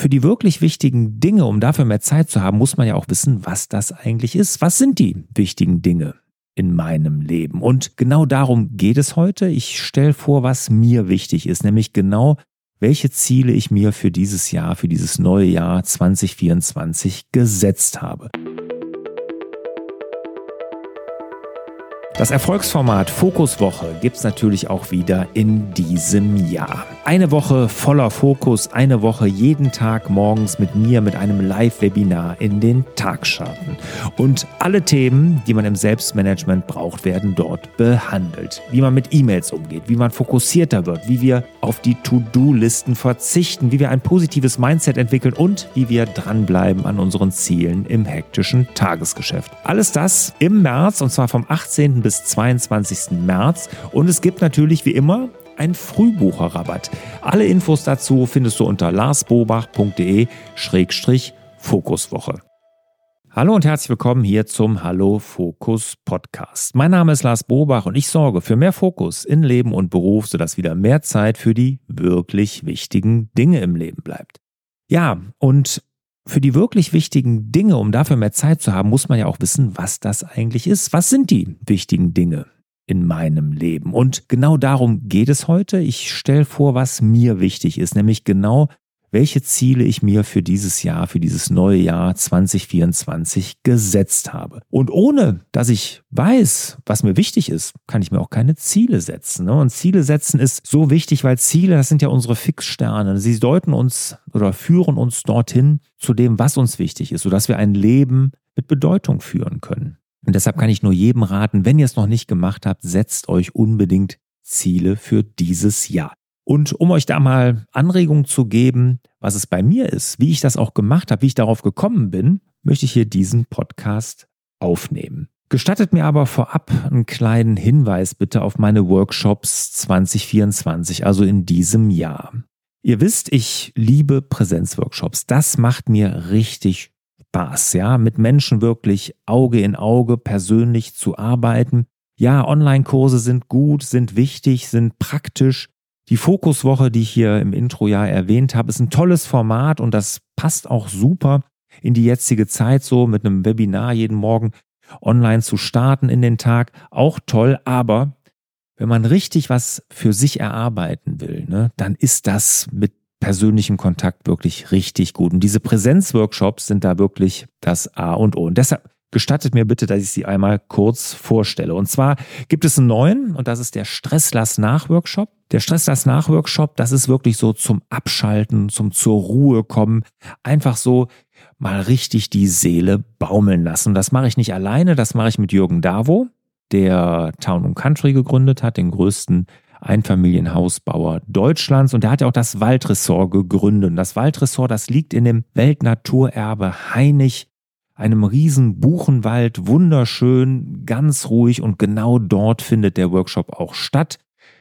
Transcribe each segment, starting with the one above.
für die wirklich wichtigen Dinge, um dafür mehr Zeit zu haben, muss man ja auch wissen, was das eigentlich ist. Was sind die wichtigen Dinge in meinem Leben? Und genau darum geht es heute. Ich stelle vor, was mir wichtig ist, nämlich genau welche Ziele ich mir für dieses Jahr, für dieses neue Jahr 2024 gesetzt habe. Das Erfolgsformat Fokuswoche gibt es natürlich auch wieder in diesem Jahr. Eine Woche voller Fokus, eine Woche jeden Tag morgens mit mir mit einem Live-Webinar in den Tag starten. Und alle Themen, die man im Selbstmanagement braucht, werden dort behandelt. Wie man mit E-Mails umgeht, wie man fokussierter wird, wie wir auf die To-Do-Listen verzichten, wie wir ein positives Mindset entwickeln und wie wir dranbleiben an unseren Zielen im hektischen Tagesgeschäft. Alles das im März und zwar vom 18. bis bis 22. März. Und es gibt natürlich wie immer einen Frühbucherrabatt. Alle Infos dazu findest du unter larsbobach.de-fokuswoche. Hallo und herzlich willkommen hier zum Hallo Fokus Podcast. Mein Name ist Lars Bobach und ich sorge für mehr Fokus in Leben und Beruf, sodass wieder mehr Zeit für die wirklich wichtigen Dinge im Leben bleibt. Ja, und für die wirklich wichtigen Dinge, um dafür mehr Zeit zu haben, muss man ja auch wissen, was das eigentlich ist. Was sind die wichtigen Dinge in meinem Leben? Und genau darum geht es heute. Ich stelle vor, was mir wichtig ist, nämlich genau welche Ziele ich mir für dieses Jahr, für dieses neue Jahr 2024 gesetzt habe. Und ohne, dass ich weiß, was mir wichtig ist, kann ich mir auch keine Ziele setzen. Ne? Und Ziele setzen ist so wichtig, weil Ziele, das sind ja unsere Fixsterne. Sie deuten uns oder führen uns dorthin zu dem, was uns wichtig ist, sodass wir ein Leben mit Bedeutung führen können. Und deshalb kann ich nur jedem raten, wenn ihr es noch nicht gemacht habt, setzt euch unbedingt Ziele für dieses Jahr. Und um euch da mal Anregungen zu geben, was es bei mir ist, wie ich das auch gemacht habe, wie ich darauf gekommen bin, möchte ich hier diesen Podcast aufnehmen. Gestattet mir aber vorab einen kleinen Hinweis bitte auf meine Workshops 2024, also in diesem Jahr. Ihr wisst, ich liebe Präsenzworkshops. Das macht mir richtig Spaß, ja, mit Menschen wirklich Auge in Auge persönlich zu arbeiten. Ja, Online-Kurse sind gut, sind wichtig, sind praktisch, die Fokuswoche, die ich hier im Intro ja erwähnt habe, ist ein tolles Format und das passt auch super in die jetzige Zeit so mit einem Webinar jeden Morgen online zu starten in den Tag. Auch toll, aber wenn man richtig was für sich erarbeiten will, ne, dann ist das mit persönlichem Kontakt wirklich richtig gut. Und diese Präsenzworkshops sind da wirklich das A und O. Und deshalb gestattet mir bitte, dass ich sie einmal kurz vorstelle. Und zwar gibt es einen neuen und das ist der Stresslass-Nach-Workshop. Der Stresslass-Nach-Workshop, das ist wirklich so zum Abschalten, zum zur Ruhe kommen, einfach so mal richtig die Seele baumeln lassen. Das mache ich nicht alleine, das mache ich mit Jürgen Davo, der Town Country gegründet hat, den größten Einfamilienhausbauer Deutschlands und der hat ja auch das Waldressort gegründet. Das Waldressort, das liegt in dem Weltnaturerbe Hainich einem riesen Buchenwald, wunderschön, ganz ruhig und genau dort findet der Workshop auch statt.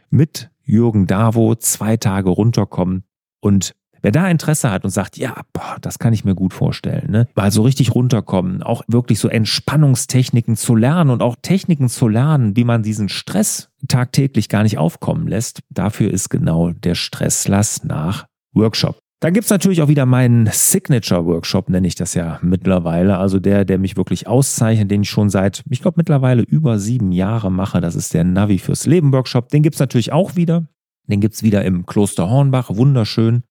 Mit Jürgen Davo zwei Tage runterkommen und Wer da Interesse hat und sagt, ja, boah, das kann ich mir gut vorstellen, ne? mal so richtig runterkommen, auch wirklich so Entspannungstechniken zu lernen und auch Techniken zu lernen, wie man diesen Stress tagtäglich gar nicht aufkommen lässt, dafür ist genau der Stresslass nach Workshop. Dann gibt's natürlich auch wieder meinen Signature-Workshop, nenne ich das ja mittlerweile. Also der, der mich wirklich auszeichnet, den ich schon seit, ich glaube, mittlerweile über sieben Jahre mache. Das ist der Navi fürs Leben-Workshop. Den gibt's natürlich auch wieder. Den gibt's wieder im Kloster Hornbach, wunderschön.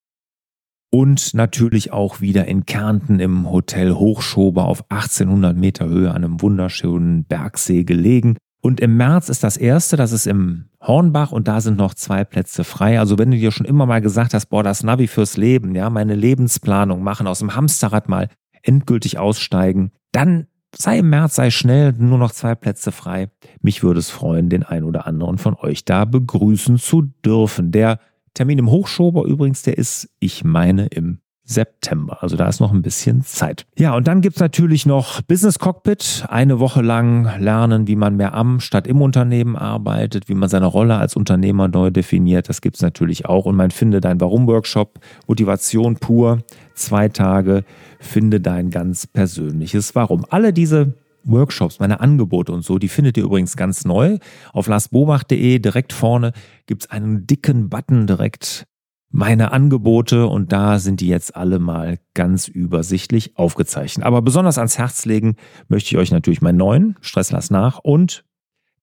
Und natürlich auch wieder in Kärnten im Hotel Hochschober auf 1800 Meter Höhe an einem wunderschönen Bergsee gelegen. Und im März ist das erste, das ist im Hornbach und da sind noch zwei Plätze frei. Also wenn du dir schon immer mal gesagt hast, boah, das Navi fürs Leben, ja, meine Lebensplanung machen, aus dem Hamsterrad mal endgültig aussteigen, dann sei im März, sei schnell, nur noch zwei Plätze frei. Mich würde es freuen, den ein oder anderen von euch da begrüßen zu dürfen. Der Termin im Hochschober übrigens, der ist, ich meine, im September. Also da ist noch ein bisschen Zeit. Ja, und dann gibt's natürlich noch Business Cockpit. Eine Woche lang lernen, wie man mehr am statt im Unternehmen arbeitet, wie man seine Rolle als Unternehmer neu definiert. Das gibt's natürlich auch. Und mein Finde dein Warum-Workshop, Motivation pur, zwei Tage, finde dein ganz persönliches Warum. Alle diese Workshops, meine Angebote und so, die findet ihr übrigens ganz neu. Auf larsbobach.de direkt vorne gibt's einen dicken Button direkt meine Angebote und da sind die jetzt alle mal ganz übersichtlich aufgezeichnet. Aber besonders ans Herz legen möchte ich euch natürlich meinen neuen Stress lass nach und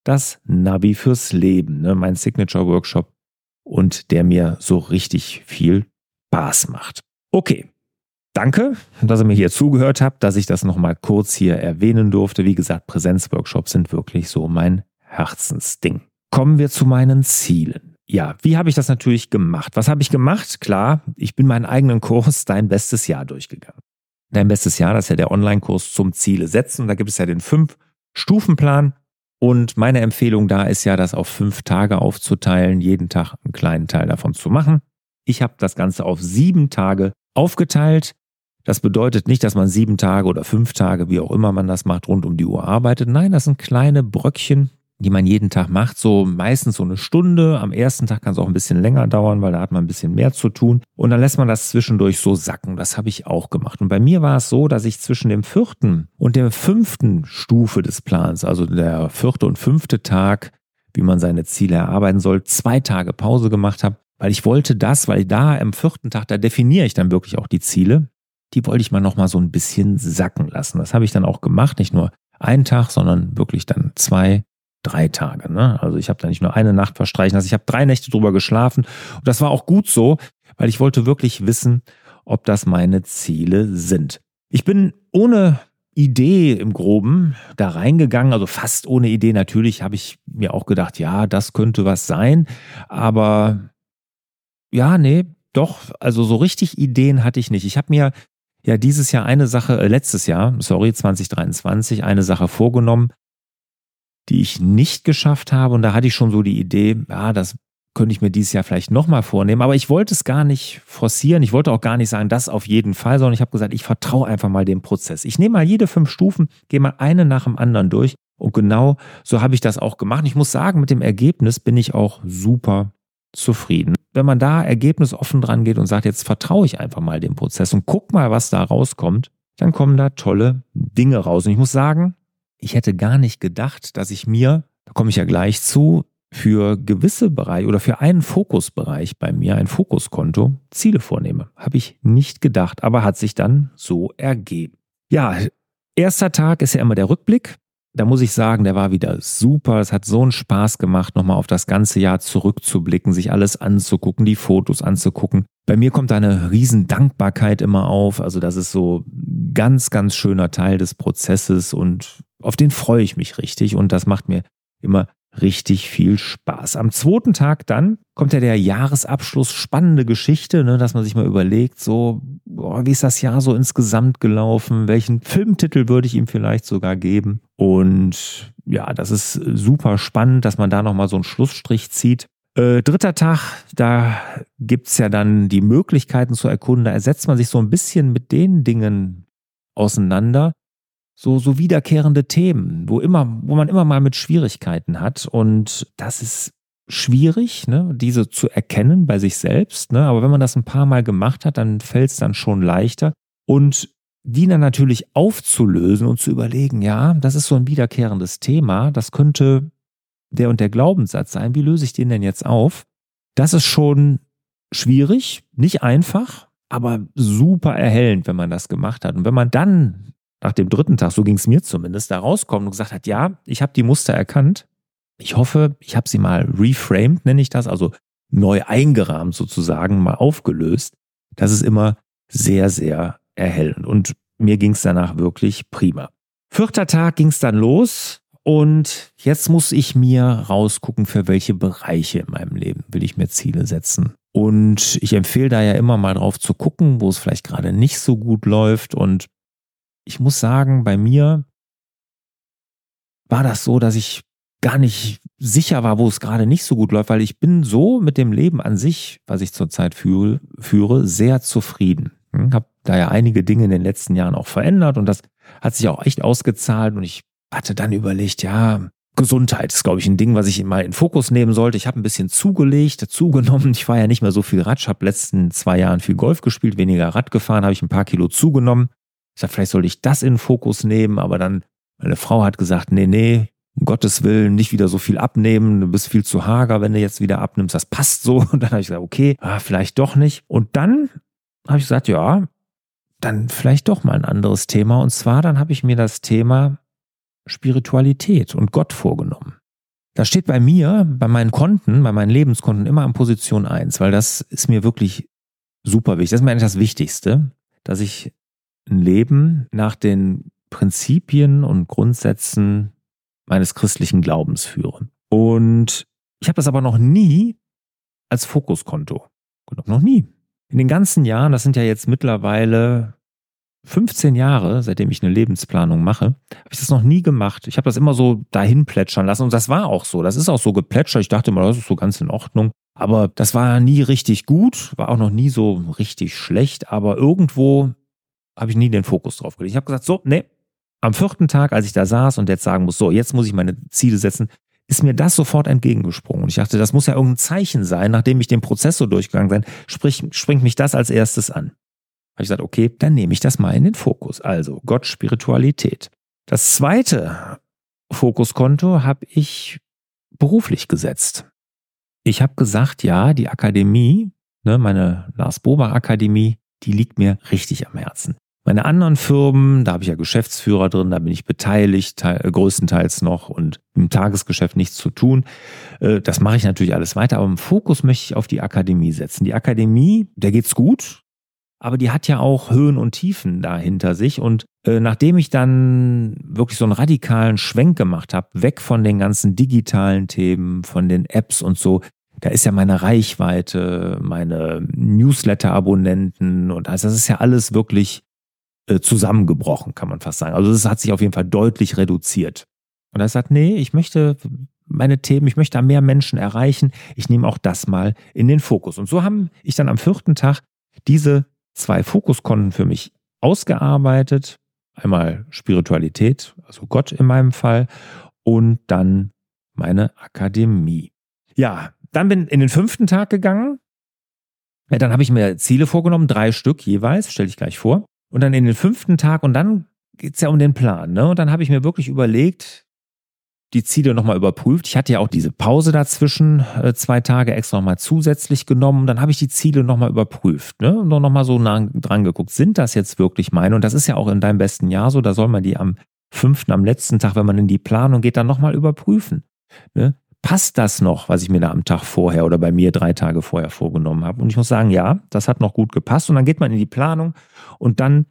das Navi fürs Leben, ne, mein Signature Workshop und der mir so richtig viel Spaß macht. Okay. Danke, dass ihr mir hier zugehört habt, dass ich das nochmal kurz hier erwähnen durfte. Wie gesagt, Präsenzworkshops sind wirklich so mein Herzensding. Kommen wir zu meinen Zielen. Ja, wie habe ich das natürlich gemacht? Was habe ich gemacht? Klar, ich bin meinen eigenen Kurs Dein bestes Jahr durchgegangen. Dein bestes Jahr, das ist ja der Online-Kurs zum Ziele setzen. Und da gibt es ja den Fünf-Stufenplan. Und meine Empfehlung da ist ja, das auf fünf Tage aufzuteilen, jeden Tag einen kleinen Teil davon zu machen. Ich habe das Ganze auf sieben Tage aufgeteilt. Das bedeutet nicht, dass man sieben Tage oder fünf Tage, wie auch immer man das macht, rund um die Uhr arbeitet. Nein, das sind kleine Bröckchen, die man jeden Tag macht, so meistens so eine Stunde. Am ersten Tag kann es auch ein bisschen länger dauern, weil da hat man ein bisschen mehr zu tun. Und dann lässt man das zwischendurch so sacken. Das habe ich auch gemacht. Und bei mir war es so, dass ich zwischen dem vierten und der fünften Stufe des Plans, also der vierte und fünfte Tag, wie man seine Ziele erarbeiten soll, zwei Tage Pause gemacht habe, weil ich wollte das, weil da am vierten Tag, da definiere ich dann wirklich auch die Ziele. Die wollte ich mal noch mal so ein bisschen sacken lassen. Das habe ich dann auch gemacht, nicht nur einen Tag, sondern wirklich dann zwei drei Tage. Ne? Also ich habe da nicht nur eine Nacht verstreichen lassen, ich habe drei Nächte drüber geschlafen. Und das war auch gut so, weil ich wollte wirklich wissen, ob das meine Ziele sind. Ich bin ohne Idee im Groben da reingegangen, also fast ohne Idee. Natürlich habe ich mir auch gedacht, ja, das könnte was sein. Aber ja, nee, doch, also so richtig Ideen hatte ich nicht. Ich habe mir ja dieses Jahr eine Sache, äh, letztes Jahr, sorry, 2023, eine Sache vorgenommen, die ich nicht geschafft habe. Und da hatte ich schon so die Idee, ja, das könnte ich mir dieses Jahr vielleicht nochmal vornehmen. Aber ich wollte es gar nicht forcieren. Ich wollte auch gar nicht sagen, das auf jeden Fall, sondern ich habe gesagt, ich vertraue einfach mal dem Prozess. Ich nehme mal jede fünf Stufen, gehe mal eine nach dem anderen durch. Und genau so habe ich das auch gemacht. Ich muss sagen, mit dem Ergebnis bin ich auch super zufrieden. Wenn man da ergebnisoffen dran geht und sagt, jetzt vertraue ich einfach mal dem Prozess und guck mal, was da rauskommt, dann kommen da tolle Dinge raus. Und ich muss sagen, ich hätte gar nicht gedacht, dass ich mir, da komme ich ja gleich zu, für gewisse Bereiche oder für einen Fokusbereich bei mir, ein Fokuskonto, Ziele vornehme. Habe ich nicht gedacht, aber hat sich dann so ergeben. Ja, erster Tag ist ja immer der Rückblick. Da muss ich sagen, der war wieder super. Es hat so einen Spaß gemacht, nochmal auf das ganze Jahr zurückzublicken, sich alles anzugucken, die Fotos anzugucken. Bei mir kommt eine riesen Dankbarkeit immer auf. Also das ist so ganz, ganz schöner Teil des Prozesses und auf den freue ich mich richtig und das macht mir immer richtig viel Spaß. Am zweiten Tag dann kommt ja der Jahresabschluss, spannende Geschichte, ne, dass man sich mal überlegt, so, boah, wie ist das Jahr so insgesamt gelaufen? Welchen Filmtitel würde ich ihm vielleicht sogar geben? Und ja, das ist super spannend, dass man da nochmal so einen Schlussstrich zieht. Äh, dritter Tag, da gibt's ja dann die Möglichkeiten zu erkunden. Da ersetzt man sich so ein bisschen mit den Dingen auseinander, so, so wiederkehrende Themen, wo immer, wo man immer mal mit Schwierigkeiten hat. Und das ist schwierig, ne, diese zu erkennen bei sich selbst. Ne? Aber wenn man das ein paar Mal gemacht hat, dann fällt es dann schon leichter. Und die dann natürlich aufzulösen und zu überlegen, ja, das ist so ein wiederkehrendes Thema, das könnte der und der Glaubenssatz sein. Wie löse ich den denn jetzt auf? Das ist schon schwierig, nicht einfach, aber super erhellend, wenn man das gemacht hat. Und wenn man dann nach dem dritten Tag, so ging es mir zumindest, da rauskommt und gesagt hat, ja, ich habe die Muster erkannt. Ich hoffe, ich habe sie mal reframed, nenne ich das, also neu eingerahmt sozusagen, mal aufgelöst. Das ist immer sehr, sehr erhellend. Und mir ging es danach wirklich prima. Vierter Tag ging es dann los. Und jetzt muss ich mir rausgucken, für welche Bereiche in meinem Leben will ich mir Ziele setzen. Und ich empfehle da ja immer mal drauf zu gucken, wo es vielleicht gerade nicht so gut läuft. Und ich muss sagen, bei mir war das so, dass ich gar nicht sicher war, wo es gerade nicht so gut läuft, weil ich bin so mit dem Leben an sich, was ich zurzeit führe, sehr zufrieden. Hm, habe da ja einige Dinge in den letzten Jahren auch verändert und das hat sich auch echt ausgezahlt und ich hatte dann überlegt, ja, Gesundheit ist, glaube ich, ein Ding, was ich mal in Fokus nehmen sollte. Ich habe ein bisschen zugelegt, zugenommen. Ich war ja nicht mehr so viel Rad. Ich habe letzten zwei Jahren viel Golf gespielt, weniger Rad gefahren, habe ich ein paar Kilo zugenommen. Ich sag, vielleicht sollte ich das in den Fokus nehmen, aber dann, meine Frau hat gesagt, nee, nee, um Gottes Willen nicht wieder so viel abnehmen, du bist viel zu hager, wenn du jetzt wieder abnimmst, das passt so. Und dann habe ich gesagt, okay, ah, vielleicht doch nicht. Und dann habe ich gesagt, ja, dann vielleicht doch mal ein anderes Thema. Und zwar, dann habe ich mir das Thema Spiritualität und Gott vorgenommen. Das steht bei mir, bei meinen Konten, bei meinen Lebenskonten immer an Position 1, weil das ist mir wirklich super wichtig. Das ist mir eigentlich das Wichtigste, dass ich ein Leben nach den Prinzipien und Grundsätzen meines christlichen Glaubens führe. Und ich habe das aber noch nie als Fokuskonto genommen. Noch nie. In den ganzen Jahren, das sind ja jetzt mittlerweile 15 Jahre, seitdem ich eine Lebensplanung mache, habe ich das noch nie gemacht. Ich habe das immer so dahin plätschern lassen und das war auch so. Das ist auch so geplätschert. Ich dachte immer, das ist so ganz in Ordnung. Aber das war nie richtig gut, war auch noch nie so richtig schlecht, aber irgendwo habe ich nie den Fokus drauf gelegt. Ich habe gesagt, so, nee, am vierten Tag, als ich da saß und jetzt sagen muss, so, jetzt muss ich meine Ziele setzen, ist mir das sofort entgegengesprungen. Und ich dachte, das muss ja irgendein Zeichen sein, nachdem ich den Prozess so durchgegangen bin, sprich, springt mich das als erstes an. Habe ich gesagt, okay, dann nehme ich das mal in den Fokus. Also Gott, Spiritualität. Das zweite Fokuskonto habe ich beruflich gesetzt. Ich habe gesagt, ja, die Akademie, ne, meine Lars Bober Akademie, die liegt mir richtig am Herzen. Meine anderen Firmen, da habe ich ja Geschäftsführer drin, da bin ich beteiligt, äh, größtenteils noch und im Tagesgeschäft nichts zu tun. Äh, das mache ich natürlich alles weiter, aber im Fokus möchte ich auf die Akademie setzen. Die Akademie, der geht's gut, aber die hat ja auch Höhen und Tiefen da hinter sich. Und äh, nachdem ich dann wirklich so einen radikalen Schwenk gemacht habe, weg von den ganzen digitalen Themen, von den Apps und so, da ist ja meine Reichweite, meine Newsletter-Abonnenten und also das ist ja alles wirklich äh, zusammengebrochen, kann man fast sagen. Also das hat sich auf jeden Fall deutlich reduziert. Und er sagt, nee, ich möchte meine Themen, ich möchte da mehr Menschen erreichen. Ich nehme auch das mal in den Fokus. Und so haben ich dann am vierten Tag diese zwei Fokuskonten für mich ausgearbeitet. Einmal Spiritualität, also Gott in meinem Fall, und dann meine Akademie. Ja, dann bin in den fünften Tag gegangen. Ja, dann habe ich mir Ziele vorgenommen, drei Stück jeweils, stelle ich gleich vor. Und dann in den fünften Tag und dann geht's ja um den Plan. Ne? Und dann habe ich mir wirklich überlegt, die Ziele nochmal überprüft. Ich hatte ja auch diese Pause dazwischen, äh, zwei Tage extra nochmal zusätzlich genommen. Dann habe ich die Ziele nochmal überprüft ne? und nochmal so nah dran geguckt. Sind das jetzt wirklich meine? Und das ist ja auch in deinem besten Jahr so. Da soll man die am fünften, am letzten Tag, wenn man in die Planung geht, dann nochmal überprüfen. Ne? Passt das noch, was ich mir da am Tag vorher oder bei mir drei Tage vorher vorgenommen habe? Und ich muss sagen, ja, das hat noch gut gepasst. Und dann geht man in die Planung und dann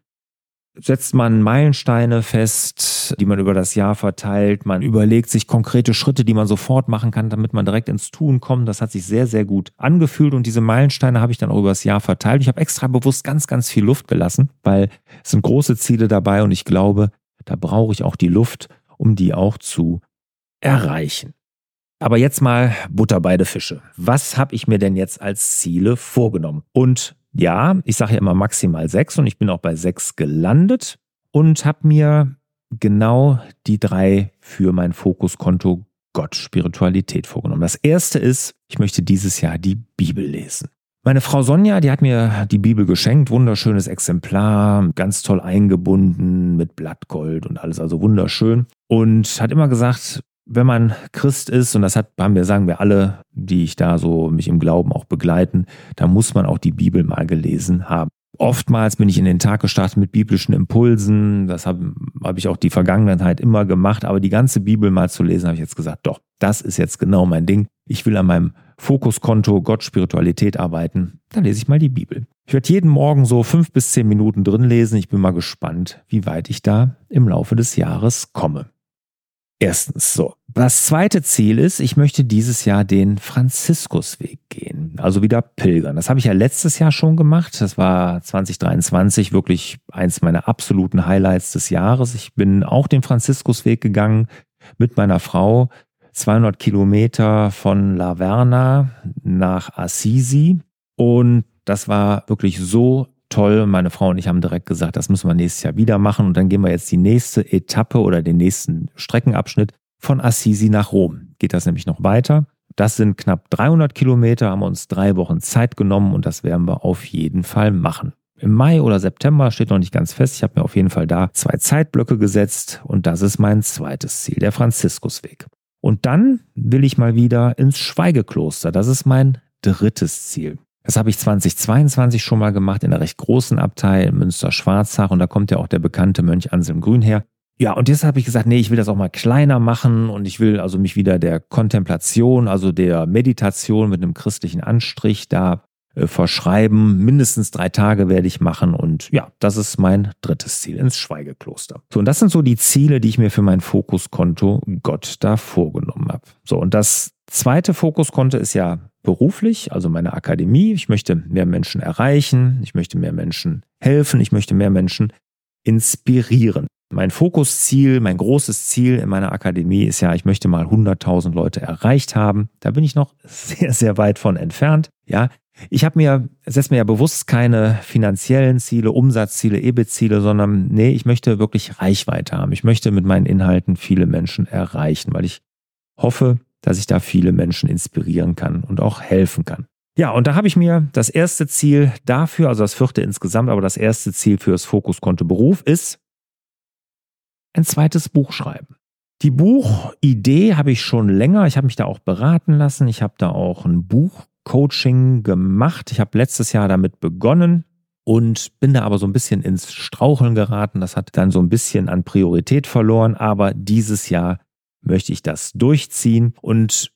setzt man Meilensteine fest, die man über das Jahr verteilt. Man überlegt sich konkrete Schritte, die man sofort machen kann, damit man direkt ins Tun kommt. Das hat sich sehr, sehr gut angefühlt und diese Meilensteine habe ich dann auch über das Jahr verteilt. Ich habe extra bewusst ganz, ganz viel Luft gelassen, weil es sind große Ziele dabei und ich glaube, da brauche ich auch die Luft, um die auch zu erreichen. Aber jetzt mal Butter beide Fische. Was habe ich mir denn jetzt als Ziele vorgenommen? Und ja, ich sage ja immer maximal sechs und ich bin auch bei sechs gelandet und habe mir genau die drei für mein Fokuskonto Gott, Spiritualität vorgenommen. Das erste ist, ich möchte dieses Jahr die Bibel lesen. Meine Frau Sonja, die hat mir die Bibel geschenkt, wunderschönes Exemplar, ganz toll eingebunden mit Blattgold und alles, also wunderschön. Und hat immer gesagt, wenn man Christ ist, und das hat, haben wir, sagen wir alle, die ich da so mich im Glauben auch begleiten, da muss man auch die Bibel mal gelesen haben. Oftmals bin ich in den Tag gestartet mit biblischen Impulsen. Das habe hab ich auch die Vergangenheit immer gemacht. Aber die ganze Bibel mal zu lesen, habe ich jetzt gesagt, doch, das ist jetzt genau mein Ding. Ich will an meinem Fokuskonto Gott Spiritualität arbeiten. Dann lese ich mal die Bibel. Ich werde jeden Morgen so fünf bis zehn Minuten drin lesen. Ich bin mal gespannt, wie weit ich da im Laufe des Jahres komme. Erstens so. Das zweite Ziel ist, ich möchte dieses Jahr den Franziskusweg gehen, also wieder pilgern. Das habe ich ja letztes Jahr schon gemacht. Das war 2023 wirklich eins meiner absoluten Highlights des Jahres. Ich bin auch den Franziskusweg gegangen mit meiner Frau. 200 Kilometer von La Verna nach Assisi. Und das war wirklich so toll. Meine Frau und ich haben direkt gesagt, das müssen wir nächstes Jahr wieder machen. Und dann gehen wir jetzt die nächste Etappe oder den nächsten Streckenabschnitt von Assisi nach Rom. Geht das nämlich noch weiter. Das sind knapp 300 Kilometer, haben wir uns drei Wochen Zeit genommen und das werden wir auf jeden Fall machen. im Mai oder September, steht noch nicht ganz fest. Ich habe mir auf jeden Fall da zwei Zeitblöcke gesetzt und das ist mein zweites Ziel, der Franziskusweg. Und dann will ich mal wieder ins Schweigekloster. Das ist mein drittes Ziel. Das habe ich 2022 schon mal gemacht in einer recht großen Abtei in Münster-Schwarzach und da kommt ja auch der bekannte Mönch Anselm Grün her. Ja, und jetzt habe ich gesagt, nee, ich will das auch mal kleiner machen und ich will also mich wieder der Kontemplation, also der Meditation mit einem christlichen Anstrich da äh, verschreiben. Mindestens drei Tage werde ich machen und ja, das ist mein drittes Ziel, ins Schweigekloster. So, und das sind so die Ziele, die ich mir für mein Fokuskonto Gott da vorgenommen habe. So, und das zweite Fokuskonto ist ja beruflich, also meine Akademie. Ich möchte mehr Menschen erreichen, ich möchte mehr Menschen helfen, ich möchte mehr Menschen inspirieren. Mein Fokusziel, mein großes Ziel in meiner Akademie ist ja, ich möchte mal 100.000 Leute erreicht haben. Da bin ich noch sehr, sehr weit von entfernt. Ja, ich habe mir, setze mir ja bewusst keine finanziellen Ziele, Umsatzziele, EBIT-Ziele, sondern nee, ich möchte wirklich Reichweite haben. Ich möchte mit meinen Inhalten viele Menschen erreichen, weil ich hoffe, dass ich da viele Menschen inspirieren kann und auch helfen kann. Ja, und da habe ich mir das erste Ziel dafür, also das vierte insgesamt, aber das erste Ziel für das Fokuskonto Beruf ist, ein zweites Buch schreiben. Die Buchidee habe ich schon länger. Ich habe mich da auch beraten lassen. Ich habe da auch ein Buchcoaching gemacht. Ich habe letztes Jahr damit begonnen und bin da aber so ein bisschen ins Straucheln geraten. Das hat dann so ein bisschen an Priorität verloren. Aber dieses Jahr möchte ich das durchziehen und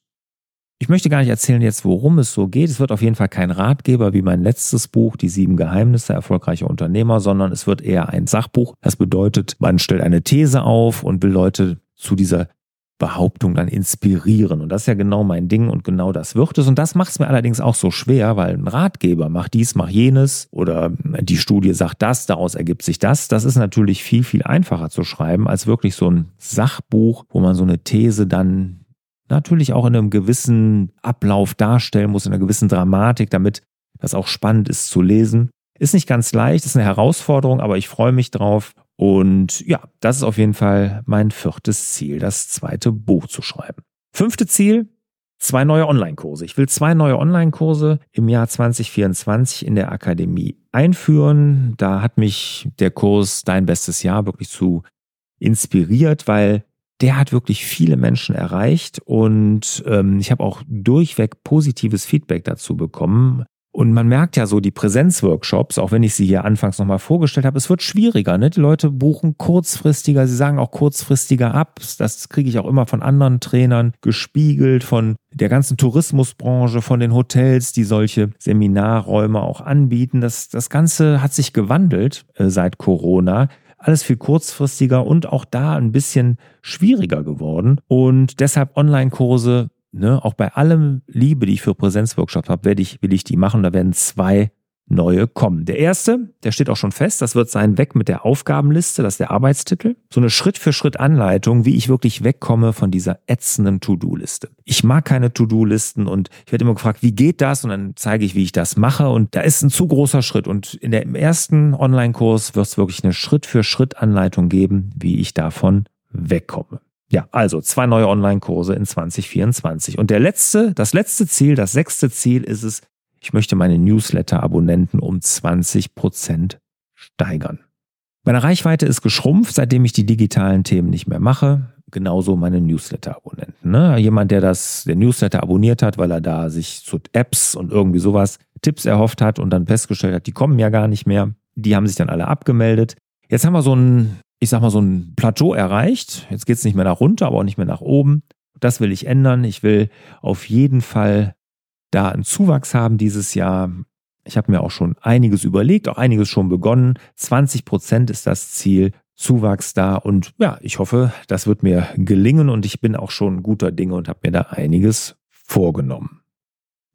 ich möchte gar nicht erzählen jetzt, worum es so geht. Es wird auf jeden Fall kein Ratgeber wie mein letztes Buch, Die sieben Geheimnisse erfolgreicher Unternehmer, sondern es wird eher ein Sachbuch. Das bedeutet, man stellt eine These auf und will Leute zu dieser Behauptung dann inspirieren. Und das ist ja genau mein Ding und genau das wird es. Und das macht es mir allerdings auch so schwer, weil ein Ratgeber macht dies, macht jenes oder die Studie sagt das, daraus ergibt sich das. Das ist natürlich viel, viel einfacher zu schreiben als wirklich so ein Sachbuch, wo man so eine These dann natürlich auch in einem gewissen Ablauf darstellen muss, in einer gewissen Dramatik, damit das auch spannend ist zu lesen. Ist nicht ganz leicht, ist eine Herausforderung, aber ich freue mich drauf. Und ja, das ist auf jeden Fall mein viertes Ziel, das zweite Buch zu schreiben. Fünfte Ziel, zwei neue Online-Kurse. Ich will zwei neue Online-Kurse im Jahr 2024 in der Akademie einführen. Da hat mich der Kurs Dein bestes Jahr wirklich zu inspiriert, weil der hat wirklich viele Menschen erreicht und ähm, ich habe auch durchweg positives Feedback dazu bekommen. Und man merkt ja so die Präsenzworkshops, auch wenn ich sie hier anfangs nochmal vorgestellt habe, es wird schwieriger. Ne? Die Leute buchen kurzfristiger, sie sagen auch kurzfristiger ab. Das kriege ich auch immer von anderen Trainern gespiegelt, von der ganzen Tourismusbranche, von den Hotels, die solche Seminarräume auch anbieten. Das, das Ganze hat sich gewandelt äh, seit Corona alles viel kurzfristiger und auch da ein bisschen schwieriger geworden. Und deshalb Online-Kurse, ne, auch bei allem Liebe, die ich für Präsenzworkshops habe, werde ich, will ich die machen. Da werden zwei neue kommen. Der erste, der steht auch schon fest, das wird sein Weg mit der Aufgabenliste, das ist der Arbeitstitel. So eine Schritt-für-Schritt-Anleitung, wie ich wirklich wegkomme von dieser ätzenden To-Do-Liste. Ich mag keine To-Do-Listen und ich werde immer gefragt, wie geht das? Und dann zeige ich, wie ich das mache. Und da ist ein zu großer Schritt. Und in der, im ersten Online-Kurs wird es wirklich eine Schritt-für-Schritt-Anleitung geben, wie ich davon wegkomme. Ja, also zwei neue Online-Kurse in 2024. Und der letzte, das letzte Ziel, das sechste Ziel ist es, ich möchte meine Newsletter-Abonnenten um 20 Prozent steigern. Meine Reichweite ist geschrumpft, seitdem ich die digitalen Themen nicht mehr mache. Genauso meine Newsletter-Abonnenten. Ne? Jemand, der das, der Newsletter abonniert hat, weil er da sich zu Apps und irgendwie sowas Tipps erhofft hat und dann festgestellt hat, die kommen ja gar nicht mehr. Die haben sich dann alle abgemeldet. Jetzt haben wir so ein, ich sag mal, so ein Plateau erreicht. Jetzt geht es nicht mehr nach runter, aber auch nicht mehr nach oben. Das will ich ändern. Ich will auf jeden Fall da einen Zuwachs haben dieses Jahr. Ich habe mir auch schon einiges überlegt, auch einiges schon begonnen. 20 Prozent ist das Ziel. Zuwachs da und ja, ich hoffe, das wird mir gelingen und ich bin auch schon guter Dinge und habe mir da einiges vorgenommen.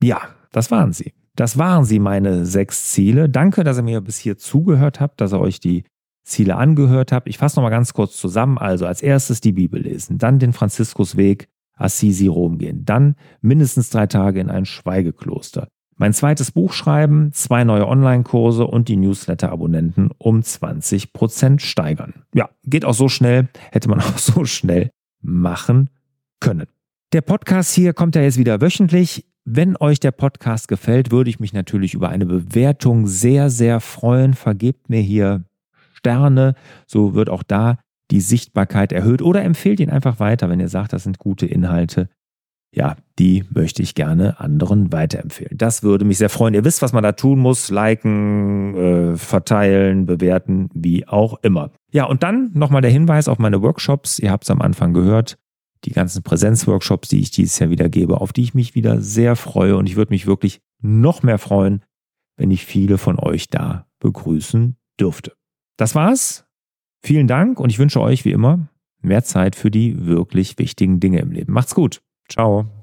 Ja, das waren sie. Das waren sie, meine sechs Ziele. Danke, dass ihr mir bis hier zugehört habt, dass ihr euch die Ziele angehört habt. Ich fasse nochmal ganz kurz zusammen. Also als erstes die Bibel lesen, dann den Franziskusweg, Assisi Rom gehen, dann mindestens drei Tage in ein Schweigekloster. Mein zweites Buch schreiben, zwei neue Online-Kurse und die Newsletter-Abonnenten um 20 Prozent steigern. Ja, geht auch so schnell, hätte man auch so schnell machen können. Der Podcast hier kommt ja jetzt wieder wöchentlich. Wenn euch der Podcast gefällt, würde ich mich natürlich über eine Bewertung sehr, sehr freuen. Vergebt mir hier Sterne, so wird auch da die Sichtbarkeit erhöht oder empfehlt ihn einfach weiter, wenn ihr sagt, das sind gute Inhalte. Ja, die möchte ich gerne anderen weiterempfehlen. Das würde mich sehr freuen. Ihr wisst, was man da tun muss. Liken, äh, verteilen, bewerten, wie auch immer. Ja, und dann nochmal der Hinweis auf meine Workshops. Ihr habt es am Anfang gehört die ganzen Präsenzworkshops, die ich dieses Jahr wieder gebe, auf die ich mich wieder sehr freue. Und ich würde mich wirklich noch mehr freuen, wenn ich viele von euch da begrüßen dürfte. Das war's. Vielen Dank und ich wünsche euch wie immer mehr Zeit für die wirklich wichtigen Dinge im Leben. Macht's gut. Ciao.